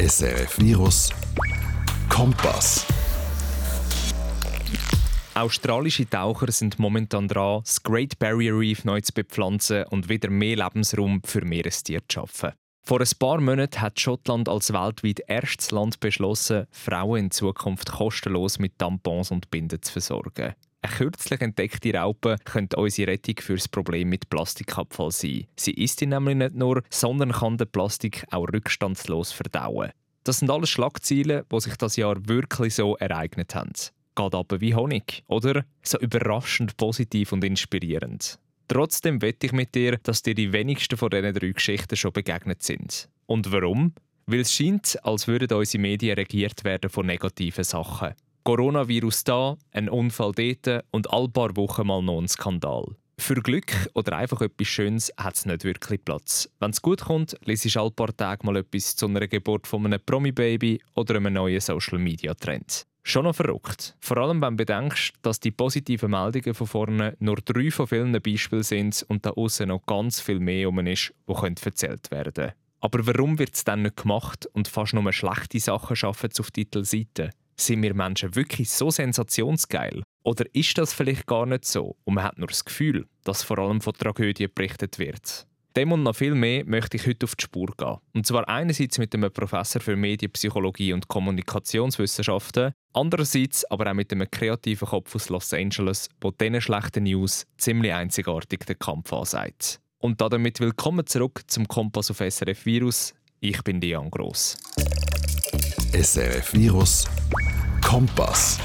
SRF Virus Kompass. Australische Taucher sind momentan dran, das Great Barrier Reef neu zu bepflanzen und wieder mehr Lebensraum für Meerestiere zu schaffen. Vor ein paar Monaten hat Schottland als weltweit erstes Land beschlossen, Frauen in Zukunft kostenlos mit Tampons und Binden zu versorgen. Eine kürzlich entdeckte Raupe könnte unsere Rettung für das Problem mit Plastikabfall sein. Sie isst ihn nämlich nicht nur, sondern kann den Plastik auch rückstandslos verdauen. Das sind alles Schlagziele, die sich das Jahr wirklich so ereignet haben. Geht aber wie Honig, oder? So überraschend positiv und inspirierend. Trotzdem wette ich mit dir, dass dir die wenigsten von diesen drei Geschichten schon begegnet sind. Und warum? Weil es scheint, als würden unsere Medien regiert werden von negativen Sachen. Coronavirus da, ein Unfall dort und all paar Wochen mal noch ein Skandal. Für Glück oder einfach etwas Schönes hat es nicht wirklich Platz. Wenn es gut kommt, lese ich all paar Tage mal etwas zu einer Geburt von einem Promi-Baby oder einem neuen Social-Media-Trend. Schon noch verrückt. Vor allem, wenn du bedenkst, dass die positiven Meldungen von vorne nur drei von vielen Beispielen sind und da außen noch ganz viel mehr um ist, wo erzählt werden können. Aber warum wird es dann nicht gemacht und fast nur schlechte Sachen schaffen auf Titelseiten? Sind wir Menschen wirklich so sensationsgeil? Oder ist das vielleicht gar nicht so und man hat nur das Gefühl, dass vor allem von Tragödien berichtet wird? Dem und noch viel mehr möchte ich heute auf die Spur gehen. Und zwar einerseits mit einem Professor für Medienpsychologie und Kommunikationswissenschaften, andererseits aber auch mit einem kreativen Kopf aus Los Angeles, der diesen schlechten News ziemlich einzigartig den Kampf ansagt. Und damit willkommen zurück zum Kompass auf SRF Virus. Ich bin Dian Gross. SRF Virus Kompass.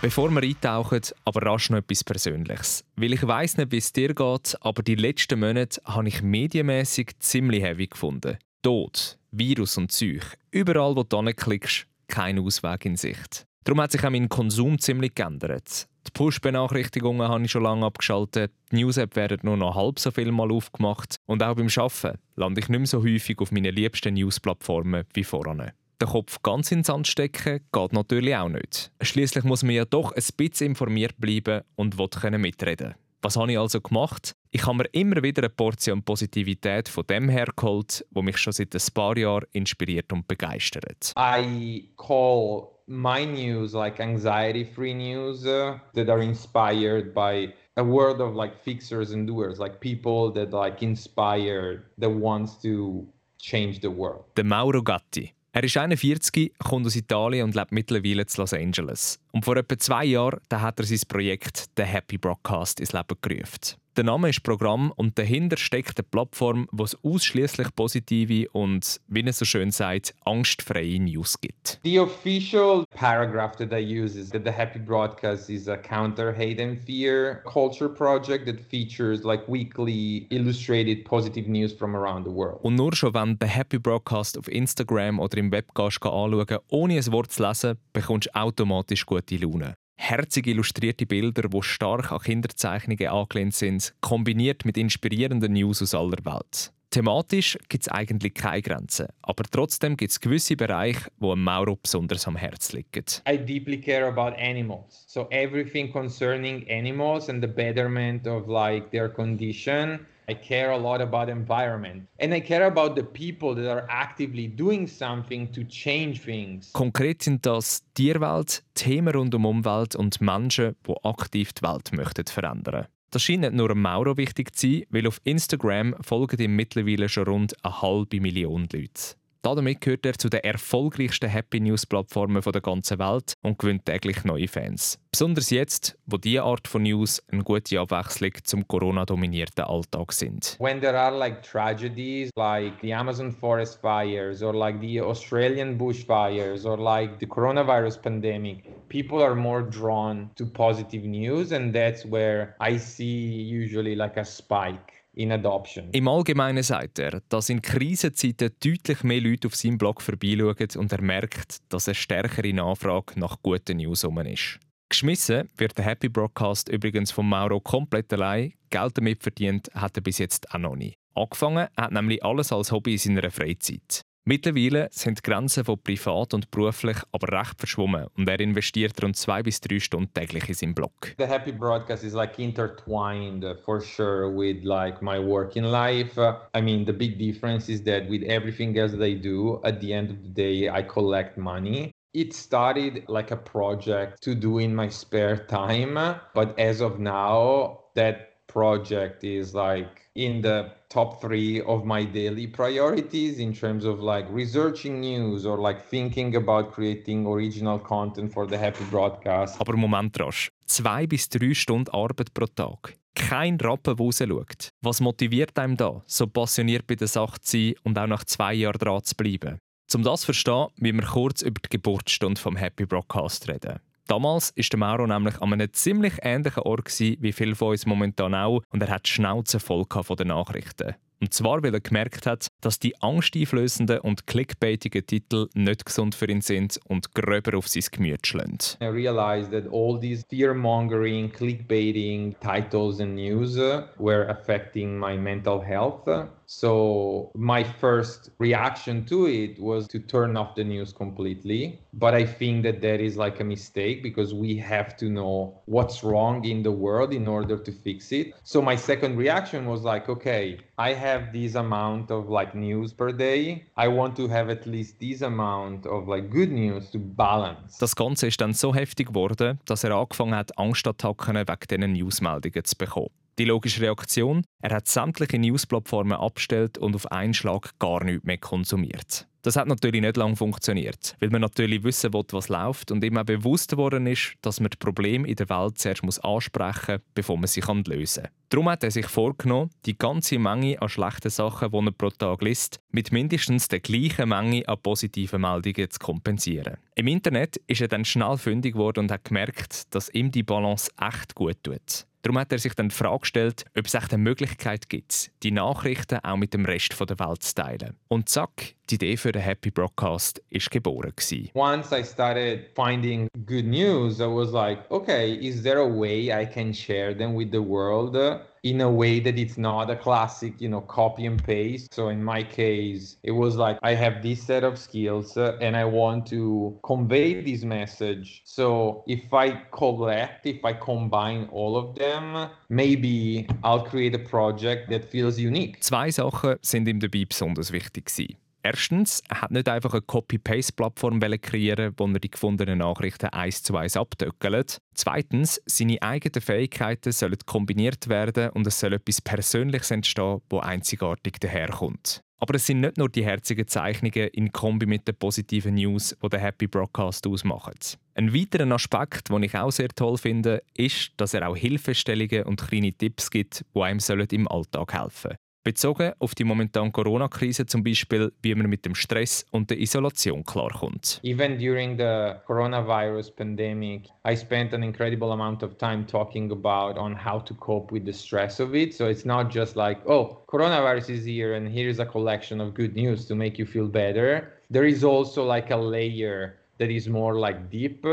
Bevor wir eintauchen, aber rasch noch etwas Persönliches. Weil ich weiss nicht, wie es dir geht, aber die letzten Monate habe ich medienmäßig ziemlich heavy gefunden. Tod, Virus und Zeug. Überall, wo du klickst, kein Ausweg in Sicht. Darum hat sich auch mein Konsum ziemlich geändert. Die Push-Benachrichtigungen habe ich schon lange abgeschaltet, die News-App werden nur noch halb so viel mal aufgemacht und auch beim Arbeiten lande ich nicht mehr so häufig auf meinen liebsten News-Plattformen wie vorher. Den Kopf ganz ins Sand stecken geht natürlich auch nicht. Schließlich muss man ja doch ein bisschen informiert bleiben und will mitreden Was habe ich also gemacht? Ich habe mir immer wieder eine Portion Positivität von dem hergeholt, wo mich schon seit ein paar Jahren inspiriert und begeistert. I call my news like anxiety-free news uh, that are inspired by a world of like fixers and doers, like people that like inspire, that wants to change the world. Der Mauro Gatti. Er ist 41, kommt aus Italien und lebt mittlerweile in Los Angeles. Und vor etwa zwei Jahren hat er sein Projekt The Happy Broadcast ins Leben gerufen. Der Name ist Programm und dahinter steckt eine Plattform, wo es ausschließlich positive und, wie er so schön sagt, angstfreie News gibt. The official paragraph that I use is that the Happy Broadcast is a counter hate and fear culture project that features like weekly illustrated positive news from around the world. Und nur schon wenn der Happy Broadcast auf Instagram oder im Web anschauen, ohne ein Wort zu lesen, bekommst du automatisch gute Laune herzig illustrierte Bilder, die stark an Kinderzeichnungen angelehnt sind, kombiniert mit inspirierenden News aus aller Welt. Thematisch gibt es eigentlich keine Grenzen, aber trotzdem gibt es gewisse Bereiche, wo Mauro besonders am Herzen liegen. I deeply care about animals, so everything concerning animals and the betterment of like their condition I care a lot about environment and I care about the people that are actively doing something to change things. Konkret sind das Tierwelt, Themen rund um Umwelt und Menschen, die aktiv die Welt möchten verändern. Das scheint nicht nur Mauro wichtig zu sein, weil auf Instagram folgen ihm mittlerweile schon rund eine halbe Million Leute. Damit gehört er zu den erfolgreichsten Happy News Plattformen der ganzen Welt und gewinnt täglich neue Fans. Besonders jetzt, wo diese Art von News eine gute Abwechslung zum Corona-dominierten Alltag sind. When there are like tragedies like the Amazon forest fires or like the Australian bushfires or like the coronavirus pandemic, people are more drawn to positive news and that's where I see usually like a spike. Im Allgemeinen sagt er, dass in Krisenzeiten deutlich mehr Leute auf seinem Blog vorbeischauen und er merkt, dass eine stärkere Nachfrage nach guten News um ist. Geschmissen wird der Happy Broadcast übrigens von Mauro komplett allein. Geld damit verdient hat er bis jetzt auch noch nie. Angefangen hat nämlich alles als Hobby in seiner Freizeit. Mittlerweile sind die Grenzen von privat und beruflich aber recht verschwommen und er investiert rund zwei bis drei Stunden täglich in seinen Blog. The happy broadcast is like intertwined uh, for sure with like my work in life. I mean, the big difference is that with everything else that I do, at the end of the day, I collect money. It started like a project to do in my spare time, but as of now, that project is like in the top three of my daily priorities in terms of like researching news or like thinking about creating original content for the Happy Broadcast. Aber Moment rasch. Zwei bis drei Stunden Arbeit pro Tag. Kein Rappen, der rausschaut. Was motiviert einem da, so passioniert bei der Sache zu sein und auch nach zwei Jahren dran zu bleiben? Um das zu verstehen, wie wir kurz über die Geburtsstunde vom Happy Broadcast reden. Damals war der Mauro nämlich an einem ziemlich ähnlichen Ort wie viele von uns momentan auch und er hat die Schnauze voll von den Nachrichten. Und zwar, weil er gemerkt hat, dass die angsteinflößenden und clickbaitigen Titel nicht gesund für ihn sind und gröber auf sein Gemüt schlagen. I realized that all these fear-mongering, clickbaiting titles and news uh, were affecting my mental health. So my first reaction to it was to turn off the news completely. But I think that that is like a mistake because we have to know what's wrong in the world in order to fix it. So my second reaction was like, okay, I have this amount of like news per day. I want to have at least this amount of like good news to balance. Das Ganze ist dann so heftig geworden, dass er angefangen hat, Angstattacken wegen diesen Newsmeldungen zu bekommen. Die logische Reaktion? Er hat sämtliche Newsplattformen abgestellt und auf einen Schlag gar nichts mehr konsumiert. Das hat natürlich nicht lange funktioniert, weil man natürlich wissen will, was läuft und auch bewusst geworden ist, dass man das Problem in der Welt zuerst muss ansprechen muss, bevor man sie lösen kann. Darum hat er sich vorgenommen, die ganze Menge an schlechten Sachen, die er pro Tag liest, mit mindestens der gleichen Menge an positiven Meldungen zu kompensieren. Im Internet ist er dann schnell fündig geworden und hat gemerkt, dass ihm die Balance echt gut tut. Darum hat er sich dann die Frage gestellt, ob es echt eine Möglichkeit gibt, die Nachrichten auch mit dem Rest der Welt zu teilen. Und zack, die Idee für den Happy Broadcast ist geboren. Gewesen. Once I started finding good news, I was like, okay, is there a way I can share them with the world? in a way that it's not a classic, you know, copy and paste. So in my case, it was like I have this set of skills and I want to convey this message. So if I collect, if I combine all of them, maybe I'll create a project that feels unique. Zwei Sachen sind ihm dabei besonders wichtig gewesen. Erstens, er hat nicht einfach eine Copy-Paste-Plattform kreieren, wo er die gefundenen Nachrichten eins zu eins abtöckelt. Zweitens, seine eigenen Fähigkeiten sollen kombiniert werden und es soll etwas Persönliches entstehen, wo einzigartig daherkommt. Aber es sind nicht nur die herzigen Zeichnungen in Kombi mit den positiven News, die den Happy Broadcast ausmachen. Ein weiterer Aspekt, den ich auch sehr toll finde, ist, dass er auch Hilfestellungen und kleine Tipps gibt, die einem im Alltag helfen sollen. Bezogen auf die momentane Corona-Krise zum Beispiel, wie man mit dem Stress und der Isolation klarkommt. Even during the coronavirus pandemic, I spent an incredible amount of time talking about on how to cope with the stress of it. So it's not just like, oh, coronavirus is here and here's a collection of good news to make you feel better. There is also like a layer that is more like deep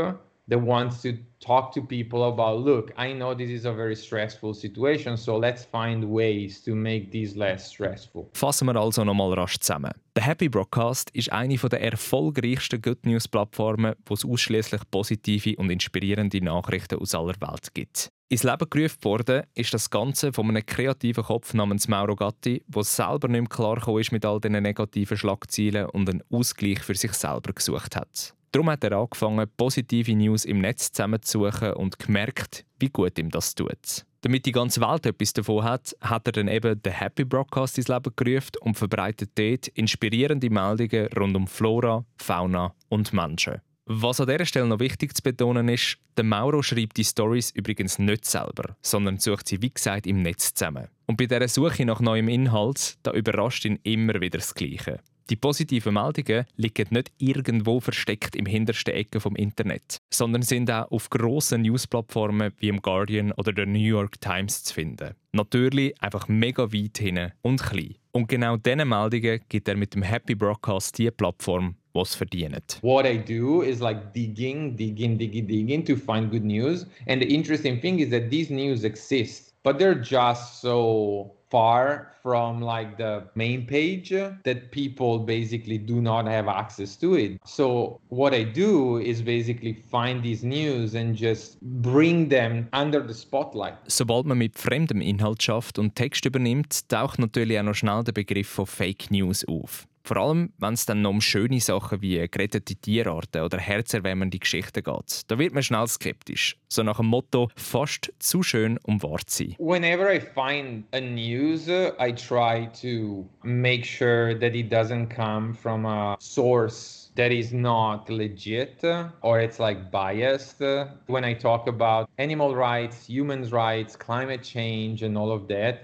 that wants to talk to people about look i know this is a very stressful situation so let's find ways to make this less stressful. Fassen wir also nochmal rasch zusammen. Der happy broadcast ist eine der erfolgreichsten good news plattformen wo es ausschließlich positive und inspirierende Nachrichten aus aller Welt gibt. Ins Leben gerufen worden ist das Ganze von einem kreativen Kopf namens Mauro Gatti, der selber nicht mehr klar ist mit all diesen negativen Schlagzeilen und einen Ausgleich für sich selber gesucht hat. Darum hat er angefangen, positive News im Netz zusammenzusuchen und gemerkt, wie gut ihm das tut. Damit die ganze Welt etwas davon hat, hat er dann eben den Happy Broadcast ins Leben gerufen und verbreitet dort inspirierende Meldungen rund um Flora, Fauna und Menschen. Was an dieser Stelle noch wichtig zu betonen ist, der Mauro schreibt die Stories übrigens nicht selber, sondern sucht sie wie gesagt im Netz zusammen. Und bei dieser Suche nach neuem Inhalt, da überrascht ihn immer wieder das Gleiche. Die positiven Meldungen liegen nicht irgendwo versteckt im hintersten Ecke vom Internet, sondern sind auch auf grossen Newsplattformen wie im Guardian oder der New York Times zu finden. Natürlich einfach mega weit hinten und klein. Und genau diese Meldungen gibt er mit dem Happy Broadcast die Plattform, was verdient. What I do is like digging, digging, digging, digging to find good news. And the interesting thing is that these news exist, but they're just so far from like the main page that people basically do not have access to it. So what I do is basically find these news and just bring them under the spotlight. Sobald man mit fremdem Inhalt schafft und Text übernimmt, taucht natürlich auch noch schnell der Begriff von Fake News auf. Vor allem, wenn es dann noch um schöne Sachen wie gerettete Tierarten oder herzerwärmende Geschichten geht. Da wird man schnell skeptisch. So nach dem Motto, fast zu schön, um wahr zu sein. Whenever I find a news, I try to make sure that it doesn't come from a source that is not legit or it's like biased. When I talk about animal rights, human rights, climate change, and all of that,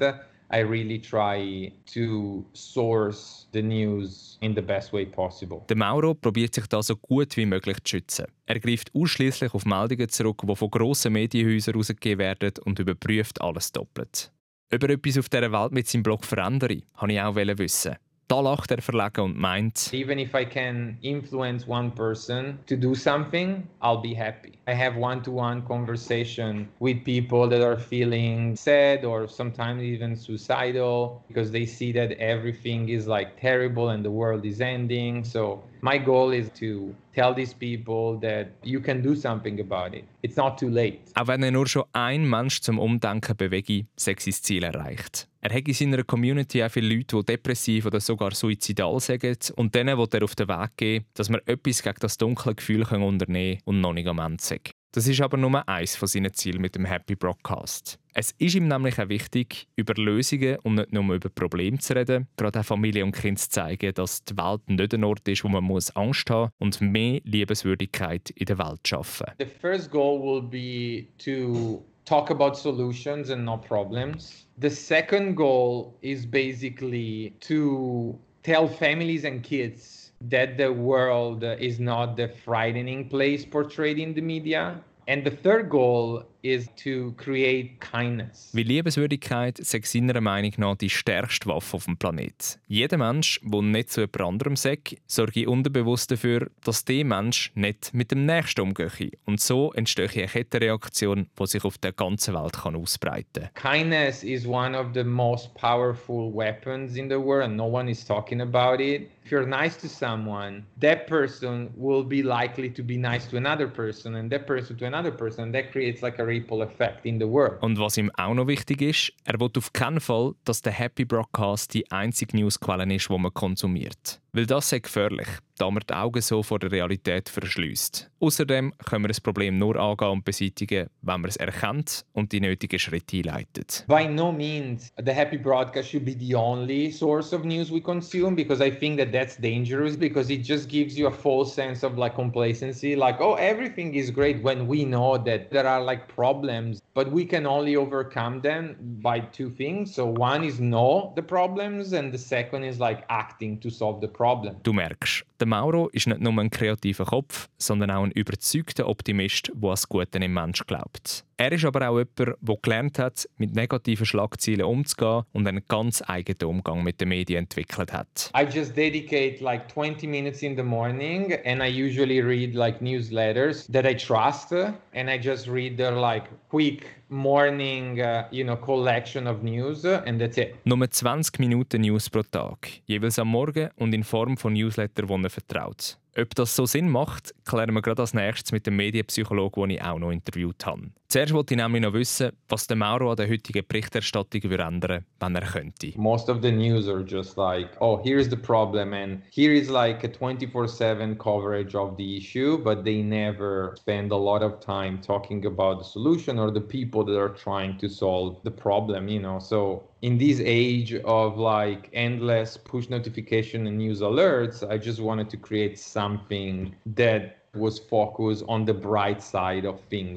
I really try to source the news in the best way possible. Der Mauro probiert sich da so gut wie möglich zu schützen. Er greift ausschließlich auf Meldungen zurück, die von grossen Medienhäusern herausgegeben werden und überprüft alles doppelt. Ob er etwas auf dieser Welt mit seinem Blog verändere, wollte ich auch wissen. Da lacht er verlegen und meint, Even if I can influence one person to do something, I'll be happy. I have one-to-one conversation with people that are feeling sad or sometimes even suicidal because they see that everything is like terrible and the world is ending. So my goal is to tell these people that you can do something about it. It's not too late. Auch wenn er nur schon ein Mensch zum Umdenken bewege, sei sein Ziel erreicht. Er hat in seiner Community auch viele Leute, die depressiv oder sogar suizidal sind und denen will er auf den Weg geben, dass man etwas gegen das dunkle Gefühl unternehmen kann und noch nicht am Ende sind. Das ist aber nur eines von seinen Zielen mit dem Happy Broadcast. Es ist ihm nämlich auch wichtig, über Lösungen und nicht nur über Probleme zu reden, gerade auch Familie und Kind zu zeigen, dass die Welt nicht ein Ort ist, wo man muss Angst haben und mehr Liebenswürdigkeit in der Welt schaffen. The first goal will be to talk about solutions and not problems. The second goal is basically to tell families and kids that the world is not the frightening place portrayed in the media. And the third goal is to create kindness. Wie Liebenswürdigkeit sei seiner Meinung nach die stärkste Waffe auf dem Planet. Jeder Mensch, der nicht zu jemand anderem sagt, sorge unterbewusst dafür, dass der Mensch nicht mit dem Nächsten umgeht. Und so entsteht eine Kettenreaktion, die sich auf der ganzen Welt kann ausbreiten kann. Kindness is one of the most powerful weapons in the world and no one is talking about it. If you're nice to someone, that person will be likely to be nice to another person and that person to another person. And that creates like a ripple effect in the world. Und was ihm auch noch wichtig ist, er will auf keinen Fall, dass der Happy Broadcast die einzige Newsquelle ist, die man konsumiert. Weil das ist gefährlich, da man die Augen so vor der Realität verschließt. Außerdem können wir das Problem nur angehen und beseitigen, wenn man es erkennt und die nötigen Schritte einleitet. By no means the Happy Broadcast should be the only source of news we consume because I think that that's dangerous because it just gives you a false sense of like complacency like oh everything is great when we know that there are like problems but we can only overcome them by two things. So one is know the problems and the second is like acting to solve the problem. Du merkst, der Mauro ist nicht nur ein kreativer Kopf, sondern auch ein überzeugter Optimist, der an das Gute im Mensch glaubt. Er ist aber auch jemand, der gelernt hat, mit negativen Schlagzeilen umzugehen und einen ganz eigenen Umgang mit den Medien entwickelt hat. I just dedicate like 20 minutes in the morning and I usually read like newsletters that I trust and I just read their like quick morning, uh, you know, collection of news and that's it. Nur 20 Minuten News pro Tag, jeweils am Morgen und in Form von Newsletter, die er vertraut. Ob das so Sinn macht, klären wir gerade als nächstes mit dem Medienpsychologen, den ich auch noch interviewt habe. Zuerst wollte ich nämlich noch wissen, was der Mauro an der heutigen Berichterstattung würde ändern, wenn er könnte. Most of the news are just like, oh, here's the problem and here is like a 24/7 coverage of the issue, but they never spend a lot of time talking about the solution or the people that are trying to solve the problem, you know. So in this age of like endless push notification and news alerts, I just wanted to create something that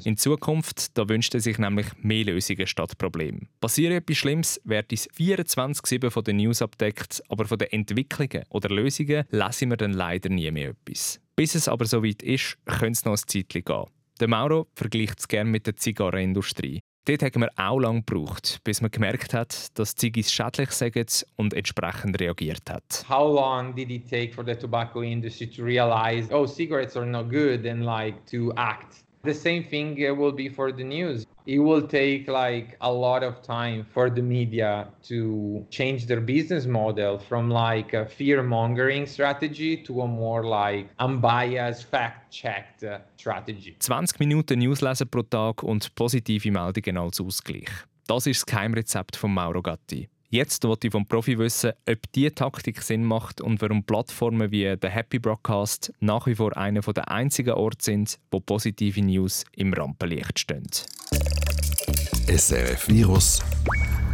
In Zukunft, da wünscht er sich nämlich mehr Lösungen statt Probleme. Passiert etwas Schlimmes, wird uns 24-7 von den News abdeckt, aber von den Entwicklungen oder Lösungen lesen wir dann leider nie mehr etwas. Bis es aber soweit ist, könnte es noch ein Zeitchen gehen. Der Mauro vergleicht es gerne mit der Zigarrenindustrie. Dort haben wir auch lange gebraucht, bis man gemerkt hat, dass Ziggis schädlich sind und entsprechend reagiert hat. How long did it take for the tobacco industry to realize, oh, cigarettes are not good and like to act? The same thing uh, will be for the news. it will take like a lot of time for the media to change their business model from like a fear mongering strategy to a more like unbiased, fact checked strategy. 20 Minuten Newslesen pro Tag und positive Meldungen als Ausgleich. Das ist das Geheimrezept von Mauro Gatti. Jetzt wollte ich vom Profi wissen, ob diese Taktik Sinn macht und warum Plattformen wie der Happy Broadcast nach wie vor einer der einzigen Orte sind, wo positive News im Rampenlicht stehen. SRF Virus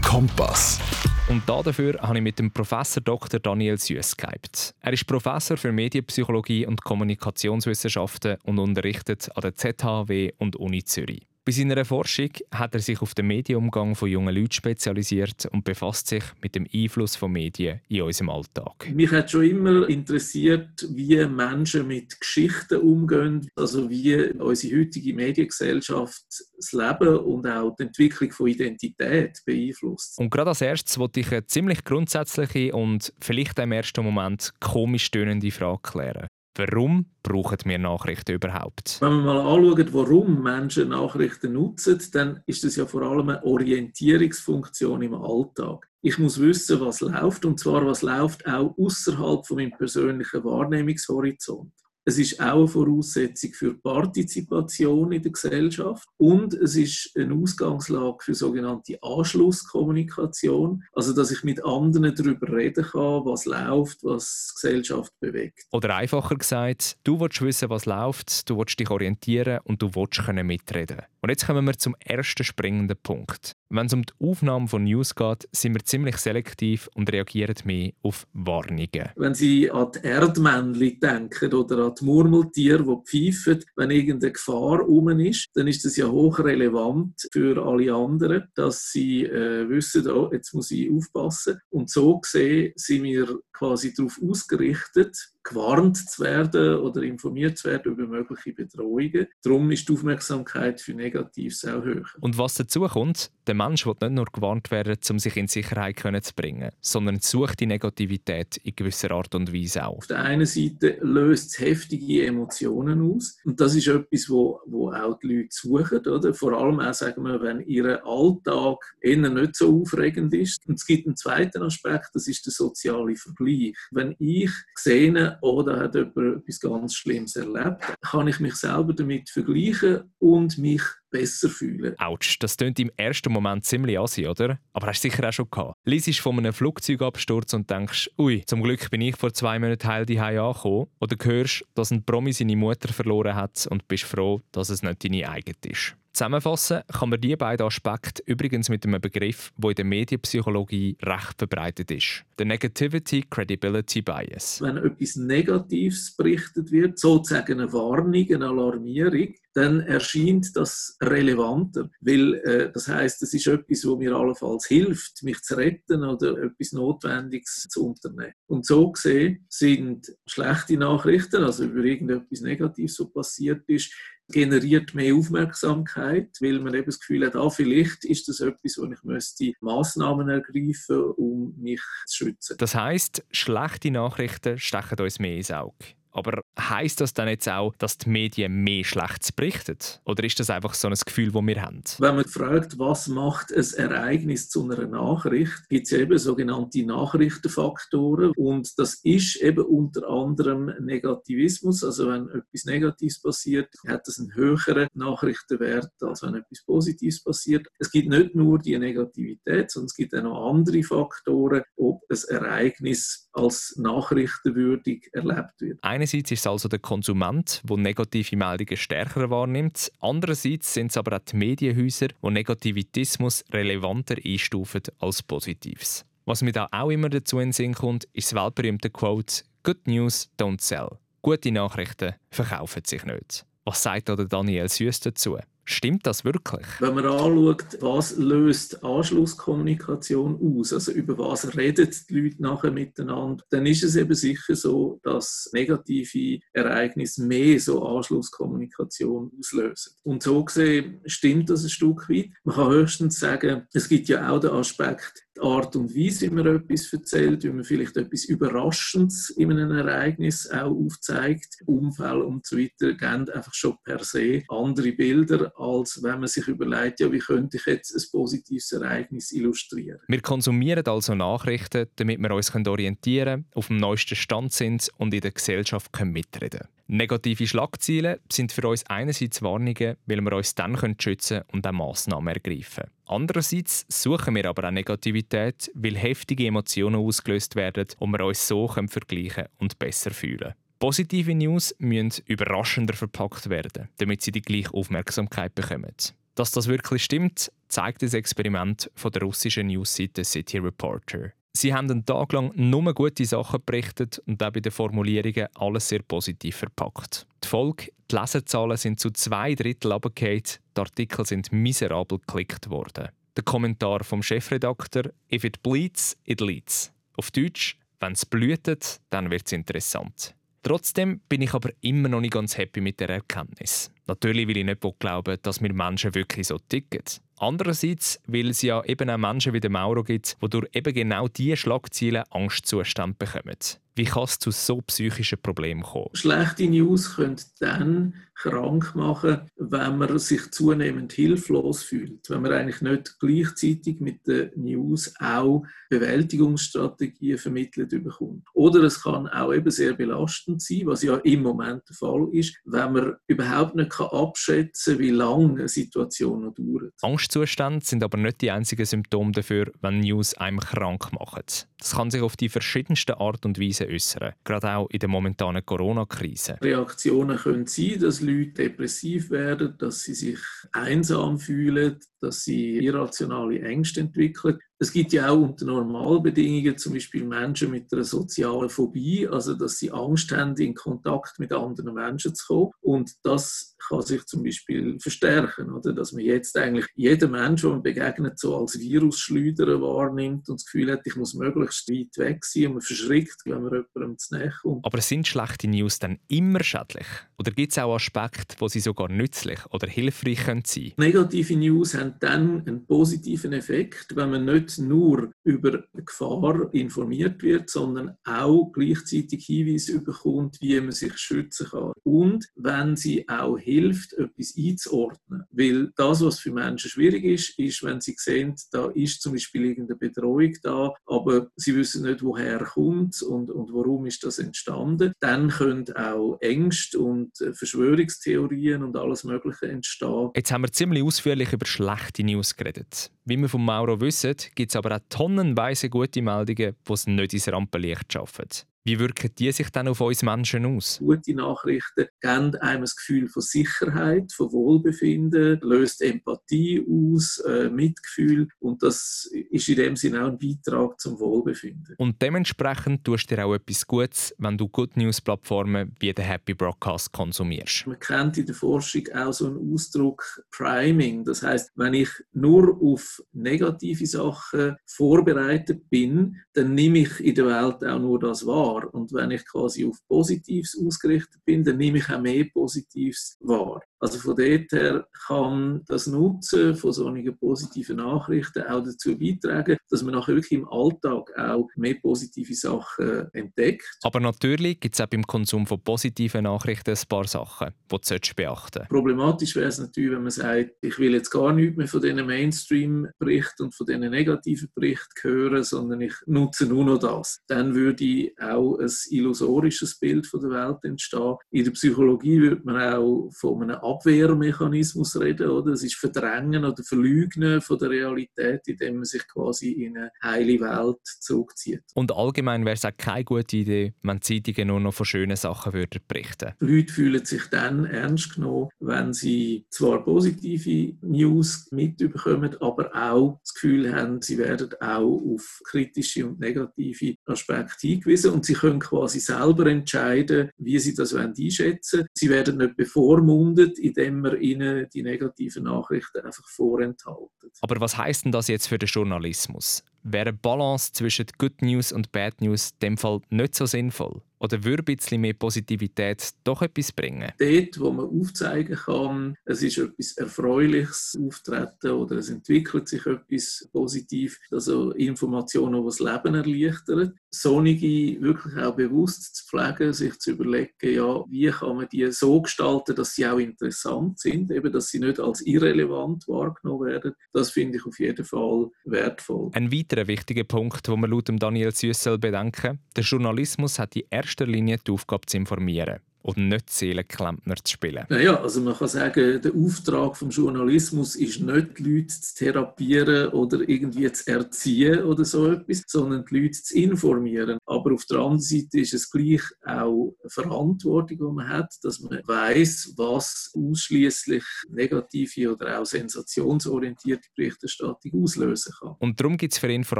Kompass. Und dafür habe ich mit dem Professor Dr. Daniel Süß gehypt. Er ist Professor für Medienpsychologie und Kommunikationswissenschaften und unterrichtet an der ZHW und Uni Zürich. Bei seiner Forschung hat er sich auf den Medienumgang von jungen Leuten spezialisiert und befasst sich mit dem Einfluss von Medien in unserem Alltag. Mich hat schon immer interessiert, wie Menschen mit Geschichten umgehen, also wie unsere heutige Mediengesellschaft das Leben und auch die Entwicklung von Identität beeinflusst. Und gerade als erstes wollte ich eine ziemlich grundsätzliche und vielleicht im ersten Moment komisch tönende Frage klären. Warum brauchen wir Nachrichten überhaupt? Wenn wir mal anschauen, warum Menschen Nachrichten nutzen, dann ist das ja vor allem eine Orientierungsfunktion im Alltag. Ich muss wissen, was läuft, und zwar was läuft auch außerhalb von meinem persönlichen Wahrnehmungshorizont. Es ist auch eine Voraussetzung für Partizipation in der Gesellschaft und es ist eine Ausgangslage für sogenannte Anschlusskommunikation, also dass ich mit anderen darüber reden kann, was läuft, was die Gesellschaft bewegt. Oder einfacher gesagt, du willst wissen, was läuft, du willst dich orientieren und du willst können mitreden. Und jetzt kommen wir zum ersten springenden Punkt. Wenn es um die Aufnahme von News geht, sind wir ziemlich selektiv und reagieren mehr auf Warnungen. Wenn Sie an die Erdmännchen denken oder an die Murmeltiere, die pfeifen, wenn irgendeine Gefahr um ist, dann ist das ja hochrelevant für alle anderen, dass sie äh, wissen, oh, jetzt muss ich aufpassen. Und so gesehen sind wir quasi darauf ausgerichtet, gewarnt zu werden oder informiert zu werden über mögliche Bedrohungen. Darum ist die Aufmerksamkeit für Negatives auch höher. Und was dazu kommt, der Mensch will nicht nur gewarnt werden, um sich in Sicherheit zu bringen, sondern sucht die Negativität in gewisser Art und Weise auch. Auf der einen Seite löst es heftige Emotionen aus und das ist etwas, wo, wo auch die Leute suchen, oder? vor allem auch, sagen wir, wenn ihr Alltag eher nicht so aufregend ist. Und es gibt einen zweiten Aspekt, das ist der soziale Vergleich. Wenn ich sehe, oder hat jemand etwas ganz Schlimmes erlebt, kann ich mich selber damit vergleichen und mich besser fühlen. Autsch, das klingt im ersten Moment ziemlich assi, oder? Aber hast du sicher auch schon gehabt. Liesest von einem Flugzeugabsturz und denkst, ui, zum Glück bin ich vor zwei Monaten heil die angekommen. Oder hörst, dass ein Promi seine Mutter verloren hat und bist froh, dass es nicht deine eigene ist. Zusammenfassen kann man diese beiden Aspekte übrigens mit einem Begriff, der in der Medienpsychologie recht verbreitet ist: der Negativity Credibility Bias. Wenn etwas Negatives berichtet wird, sozusagen eine Warnung, eine Alarmierung, dann erscheint das relevanter, weil äh, das heißt, es ist etwas, wo mir allenfalls hilft, mich zu retten oder etwas Notwendiges zu unternehmen. Und so gesehen sind schlechte Nachrichten, also über irgendetwas Negatives, so passiert ist, generiert mehr Aufmerksamkeit, weil man eben das Gefühl hat, ah, vielleicht ist das etwas, wo ich müsste Maßnahmen ergreifen, um mich zu schützen. Das heißt, schlechte Nachrichten stechen uns mehr ins Auge. Aber heißt das dann jetzt auch, dass die Medien mehr Schlechtes berichten? Oder ist das einfach so ein Gefühl, das wir haben? Wenn man fragt, was macht ein Ereignis zu einer Nachricht, gibt es eben sogenannte Nachrichtenfaktoren. Und das ist eben unter anderem Negativismus. Also wenn etwas Negatives passiert, hat es einen höheren Nachrichtenwert, als wenn etwas Positives passiert. Es gibt nicht nur die Negativität, sondern es gibt auch noch andere Faktoren, ob ein Ereignis als nachrichtenwürdig erlebt wird. Eine Einerseits ist es also der Konsument, der negative Meldungen stärker wahrnimmt. Andererseits sind es aber auch die Medienhäuser, die Negativitismus relevanter einstufen als Positives. Was mir da auch immer dazu in den Sinn kommt, ist das weltberühmte Quote «Good News don't sell». Gute Nachrichten verkaufen sich nicht. Was sagt da Daniel Süß dazu? Stimmt das wirklich? Wenn man anschaut, was löst Anschlusskommunikation aus, also über was reden die Leute nachher miteinander, dann ist es eben sicher so, dass negative Ereignisse mehr so Anschlusskommunikation auslösen. Und so gesehen stimmt das ein Stück weit. Man kann höchstens sagen, es gibt ja auch den Aspekt, die Art und Weise, wie man etwas erzählt, wie man vielleicht etwas Überraschendes in einem Ereignis auch aufzeigt, Unfall und so weiter, geben einfach schon per se andere Bilder, als wenn man sich überlegt, ja, wie könnte ich jetzt ein positives Ereignis illustrieren. Wir konsumieren also Nachrichten, damit wir uns orientieren können, auf dem neuesten Stand sind und in der Gesellschaft mitreden können. Negative Schlagzeilen sind für uns einerseits Warnungen, weil wir uns dann schützen können und auch Massnahmen ergreifen können. Andererseits suchen wir aber auch Negativität, weil heftige Emotionen ausgelöst werden und wir uns so vergleichen und besser fühlen Positive News müssen überraschender verpackt werden, damit sie die gleiche Aufmerksamkeit bekommen. Dass das wirklich stimmt, zeigt das Experiment von der russischen Newsseite City Reporter. Sie haben einen Tag lang nur gute Sachen berichtet und auch bei den Formulierungen alles sehr positiv verpackt. Die Folge, die Leserzahlen sind zu zwei Drittel runtergefallen, die Artikel sind miserabel geklickt worden. Der Kommentar vom Chefredakteur «If it bleeds, it leads». Auf Deutsch «Wenn es blühtet, dann wird es interessant». Trotzdem bin ich aber immer noch nicht ganz happy mit der Erkenntnis. Natürlich will ich nicht glauben, dass wir Menschen wirklich so ticken. Andererseits, weil es ja eben auch Menschen wie der Mauro gibt, die durch eben genau diese Schlagzeilen Angstzustände bekommen. Wie kann es zu so psychischen Problemen kommen? Schlechte News können dann krank machen, wenn man sich zunehmend hilflos fühlt, wenn man eigentlich nicht gleichzeitig mit den News auch Bewältigungsstrategien vermittelt bekommt. Oder es kann auch eben sehr belastend sein, was ja im Moment der Fall ist, wenn man überhaupt nicht abschätzen kann, wie lange eine Situation noch dauert. Angstzustände sind aber nicht die einzigen Symptome dafür, wenn News einem krank machen. Das kann sich auf die verschiedensten Art und Weise äußern, gerade auch in der momentanen Corona-Krise. Reaktionen können sein, dass Leute depressiv werden, dass sie sich einsam fühlen, dass sie irrationale Ängste entwickeln. Es gibt ja auch unter Normalbedingungen zum Beispiel Menschen mit einer sozialen Phobie, also dass sie Angst haben, in Kontakt mit anderen Menschen zu kommen. Und das kann sich zum Beispiel verstärken, oder? dass man jetzt eigentlich jeden Menschen, der man begegnet, so als Virusschleuder wahrnimmt und das Gefühl hat, ich muss möglichst weit weg sein und man verschrickt, wenn man jemandem zu näher kommt. Aber sind schlechte News dann immer schädlich? Oder gibt es auch Aspekte, wo sie sogar nützlich oder hilfreich sein können? Negative News haben dann einen positiven Effekt, wenn man nicht nur über Gefahr informiert wird, sondern auch gleichzeitig Hinweise bekommt, wie man sich schützen kann. Und wenn sie auch hilft, etwas einzuordnen. Weil das, was für Menschen schwierig ist, ist, wenn sie sehen, da ist zum Beispiel irgendeine Betreuung da, aber sie wissen nicht, woher kommt und, und warum ist das entstanden. Dann können auch Ängste und Verschwörungstheorien und alles Mögliche entstehen. Jetzt haben wir ziemlich ausführlich über schlechte News geredet. Wie wir von Mauro wissen, gibt es aber auch tonnenweise gute Meldungen, die es nicht ins Rampenlicht schaffen. Wie wirken die sich dann auf uns Menschen aus? Gute Nachrichten geben einem ein Gefühl von Sicherheit, von Wohlbefinden, löst Empathie aus, äh, Mitgefühl und das ist in dem Sinne auch ein Beitrag zum Wohlbefinden. Und dementsprechend tust du dir auch etwas Gutes, wenn du Good News Plattformen wie den Happy Broadcast konsumierst. Man kennt in der Forschung auch so einen Ausdruck Priming. Das heißt, wenn ich nur auf negative Sachen vorbereitet bin, dann nehme ich in der Welt auch nur das wahr wahr. Und wenn ich quasi auf Positives ausgerichtet bin, dann nehme ich auch mehr Positives wahr. Also von dort her kann das Nutzen von solchen positiven Nachrichten auch dazu beitragen, dass man nachher wirklich im Alltag auch mehr positive Sachen entdeckt. Aber natürlich gibt es auch beim Konsum von positiven Nachrichten ein paar Sachen, die du beachten solltest. Problematisch wäre es natürlich, wenn man sagt, ich will jetzt gar nichts mehr von diesen Mainstream-Berichten und von diesen negativen Berichten hören, sondern ich nutze nur noch das. Dann würde auch ein illusorisches Bild von der Welt entstehen. In der Psychologie würde man auch von einem Abwehrmechanismus reden, oder? Es ist Verdrängen oder Verleugnen von der Realität, indem man sich quasi in eine heile Welt zurückzieht. Und allgemein wäre es auch keine gute Idee, wenn Zeitungen nur noch von schönen Sachen würden berichten Leute fühlen sich dann ernst genommen, wenn sie zwar positive News mitbekommen, aber auch das Gefühl haben, sie werden auch auf kritische und negative Aspekte hingewiesen und sie können quasi selber entscheiden, wie sie das einschätzen wollen. Sie werden nicht bevormundet indem wir ihnen die negativen Nachrichten einfach vorenthalten. Aber was heißt denn das jetzt für den Journalismus? Wäre eine Balance zwischen Good News und Bad News in dem Fall nicht so sinnvoll? Oder würde ein bisschen mehr Positivität doch etwas bringen? Dort, wo man aufzeigen kann, es ist etwas Erfreuliches auftreten oder es entwickelt sich etwas positiv, also Informationen, die das Leben erleichtern. Sonnige wirklich auch bewusst zu pflegen, sich zu überlegen, ja, wie kann man die so gestalten, dass sie auch interessant sind, eben, dass sie nicht als irrelevant wahrgenommen werden. Das finde ich auf jeden Fall wertvoll. Ein weiterer wichtiger Punkt, den man laut Daniel Süssel bedenken der Journalismus hat in erster Linie die Aufgabe zu informieren und nicht Seelenklempner zu spielen. Naja, also man kann sagen, der Auftrag vom Journalismus ist nicht, die Leute zu therapieren oder irgendwie zu erziehen oder so etwas, sondern die Leute zu informieren. Aber auf der anderen Seite ist es gleich auch eine Verantwortung, die man hat, dass man weiß, was ausschließlich negative oder auch sensationsorientierte Berichterstattung auslösen kann. Und darum gibt es für ihn vor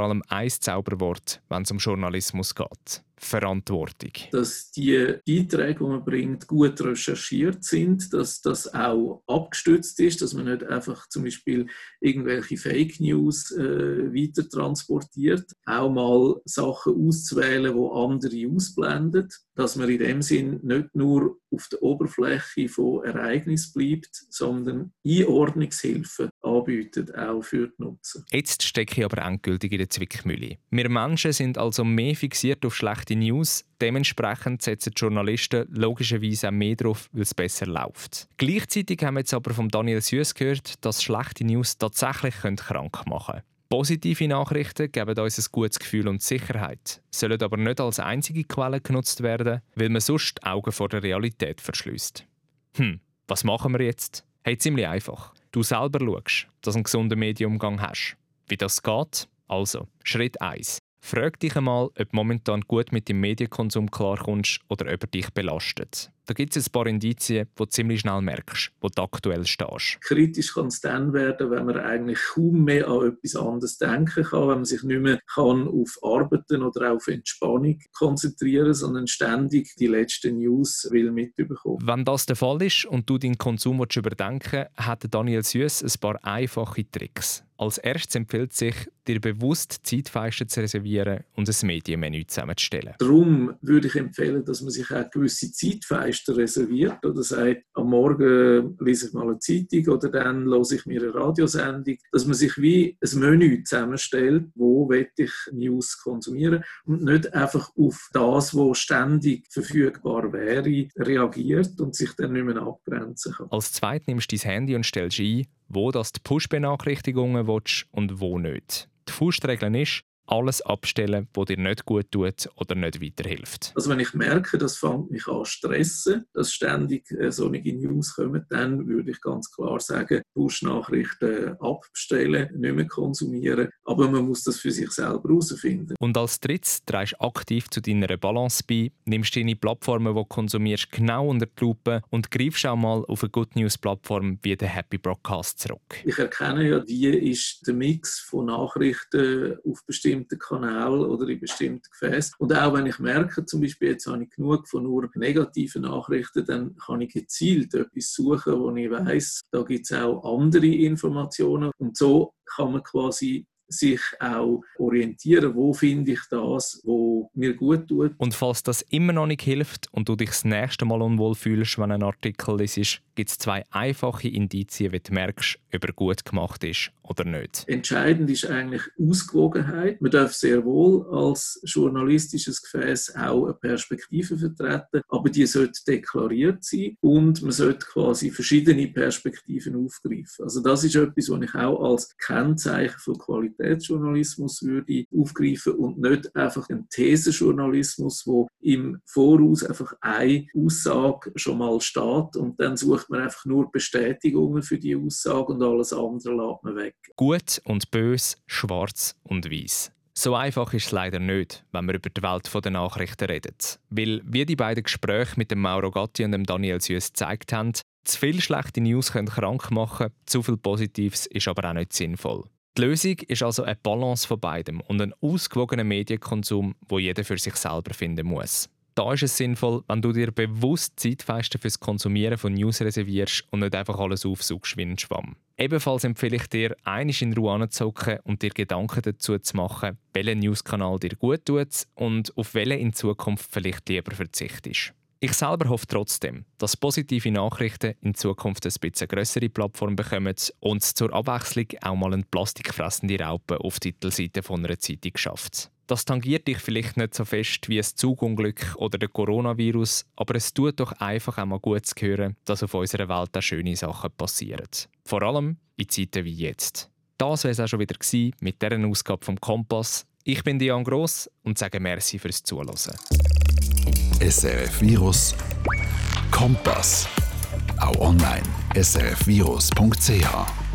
allem ein Zauberwort, wenn es um Journalismus geht. Verantwortung. Dass die Beiträge, die man bringt, gut recherchiert sind, dass das auch abgestützt ist, dass man nicht einfach zum Beispiel irgendwelche Fake News äh, weiter transportiert, auch mal Sachen auszuwählen, wo andere ausblenden, dass man in dem Sinn nicht nur auf der Oberfläche von Ereignissen bleibt, sondern Einordnungshilfen anbietet, auch für die Nutzer. Jetzt stecke ich aber endgültig in der Zwickmühle. Wir Menschen sind also mehr fixiert auf schlechte News, dementsprechend setzen die Journalisten logischerweise auch mehr darauf, weil es besser läuft. Gleichzeitig haben wir jetzt aber von Daniel Süß gehört, dass schlechte News tatsächlich krank machen können. Positive Nachrichten geben uns ein gutes Gefühl und Sicherheit, sollen aber nicht als einzige Quelle genutzt werden, weil man sonst die Augen vor der Realität verschließt. Hm, was machen wir jetzt? Hey, ziemlich einfach. Du selber schaust, dass du einen gesunden Medienumgang hast. Wie das geht? Also, Schritt 1. Frag dich einmal, ob momentan gut mit dem Medienkonsum klarkommst oder ob er dich belastet. Da gibt es ein paar Indizien, die du ziemlich schnell merkst, wo du aktuell stehst. Kritisch kann es dann werden, wenn man eigentlich kaum mehr an etwas anderes denken kann, wenn man sich nicht mehr kann auf Arbeiten oder auf Entspannung konzentrieren sondern ständig die letzten News will mitbekommen. Wenn das der Fall ist und du deinen Konsum überdenken willst, hat Daniel Süß ein paar einfache Tricks. Als erstes empfiehlt sich, dir bewusst Zeitfenster zu reservieren und ein Medienmenü zusammenzustellen. Darum würde ich empfehlen, dass man sich auch gewisse Zeitfenster reserviert oder sagt, am Morgen lese ich mal eine Zeitung oder dann höre ich mir eine Radiosendung, dass man sich wie ein Menü zusammenstellt, wo ich News konsumieren und nicht einfach auf das, was ständig verfügbar wäre, reagiert und sich dann nicht mehr abgrenzen kann. Als zweites nimmst du dein Handy und stellst ein, wo das die Push-Benachrichtigungen willst und wo nicht. Die Faustregel ist, alles abstellen, was dir nicht gut tut oder nicht weiterhilft. Also wenn ich merke, das fängt mich an stressen, dass ständig äh, solche News kommen, dann würde ich ganz klar sagen, Push-Nachrichten abstellen, nicht mehr konsumieren. Aber man muss das für sich selber herausfinden. Und als drittes trägst du aktiv zu deiner Balance bei, nimmst deine Plattformen, die du konsumierst, genau unter die Lupe und greifst auch mal auf eine Good News-Plattform wie den Happy Broadcast zurück. Ich erkenne ja, wie ist der Mix von Nachrichten auf bestimmte bestimmten Kanälen oder in bestimmten Gefäßen. Und auch wenn ich merke, zum Beispiel jetzt habe ich genug von nur negativen Nachrichten, dann kann ich gezielt etwas suchen, wo ich weiß, da gibt es auch andere Informationen. Und so kann man quasi sich auch orientieren, wo finde ich das, wo mir gut tut. Und falls das immer noch nicht hilft und du dich das nächste Mal unwohl fühlst, wenn ein Artikel ist, gibt es zwei einfache Indizien, wie du merkst, ob er gut gemacht ist oder nicht. Entscheidend ist eigentlich Ausgewogenheit. Man darf sehr wohl als journalistisches Gefäß auch eine Perspektive vertreten, aber die sollte deklariert sein und man sollte quasi verschiedene Perspektiven aufgreifen. Also das ist etwas, was ich auch als Kennzeichen von Qualitätsjournalismus würde aufgreifen und nicht einfach ein Thesenjournalismus, wo im Voraus einfach eine Aussage schon mal steht und dann sucht man einfach nur Bestätigungen für die Aussage und alles andere lässt man weg. Gut und bös, schwarz und weiß. So einfach ist es leider nicht, wenn wir über die Welt der Nachrichten reden. Weil, wie die beiden Gespräche mit dem Mauro Gatti und dem Daniel Süß gezeigt haben, zu viele schlechte News können krank machen, zu viel Positives ist aber auch nicht sinnvoll. Die Lösung ist also eine Balance von beidem und ein ausgewogener Medienkonsum, wo jeder für sich selber finden muss. Da ist es sinnvoll, wenn du dir bewusst Zeitfenster fürs Konsumieren von News reservierst und nicht einfach alles aufsuchst wie ein Schwamm. Ebenfalls empfehle ich dir, einisch in Ruhe anzuzocken und dir Gedanken dazu zu machen, welcher Newskanal dir gut tut und auf welchen in Zukunft vielleicht lieber verzichtest. Ich selber hoffe trotzdem, dass positive Nachrichten in Zukunft ein bisschen größere Plattform bekommen und zur Abwechslung auch mal eine plastikfressende Raupe auf die Titelseite von einer Zeitung schafft. Das tangiert dich vielleicht nicht so fest wie ein Zugunglück oder der Coronavirus, aber es tut doch einfach auch mal gut zu hören, dass auf unserer Welt auch schöne Sachen passieren. Vor allem in Zeiten wie jetzt. Das war es auch schon wieder mit dieser Ausgabe vom Kompass. Ich bin Dian Gross und sage Merci fürs Zuhören. SRF Virus Kompass. Auch online srfvirus.ch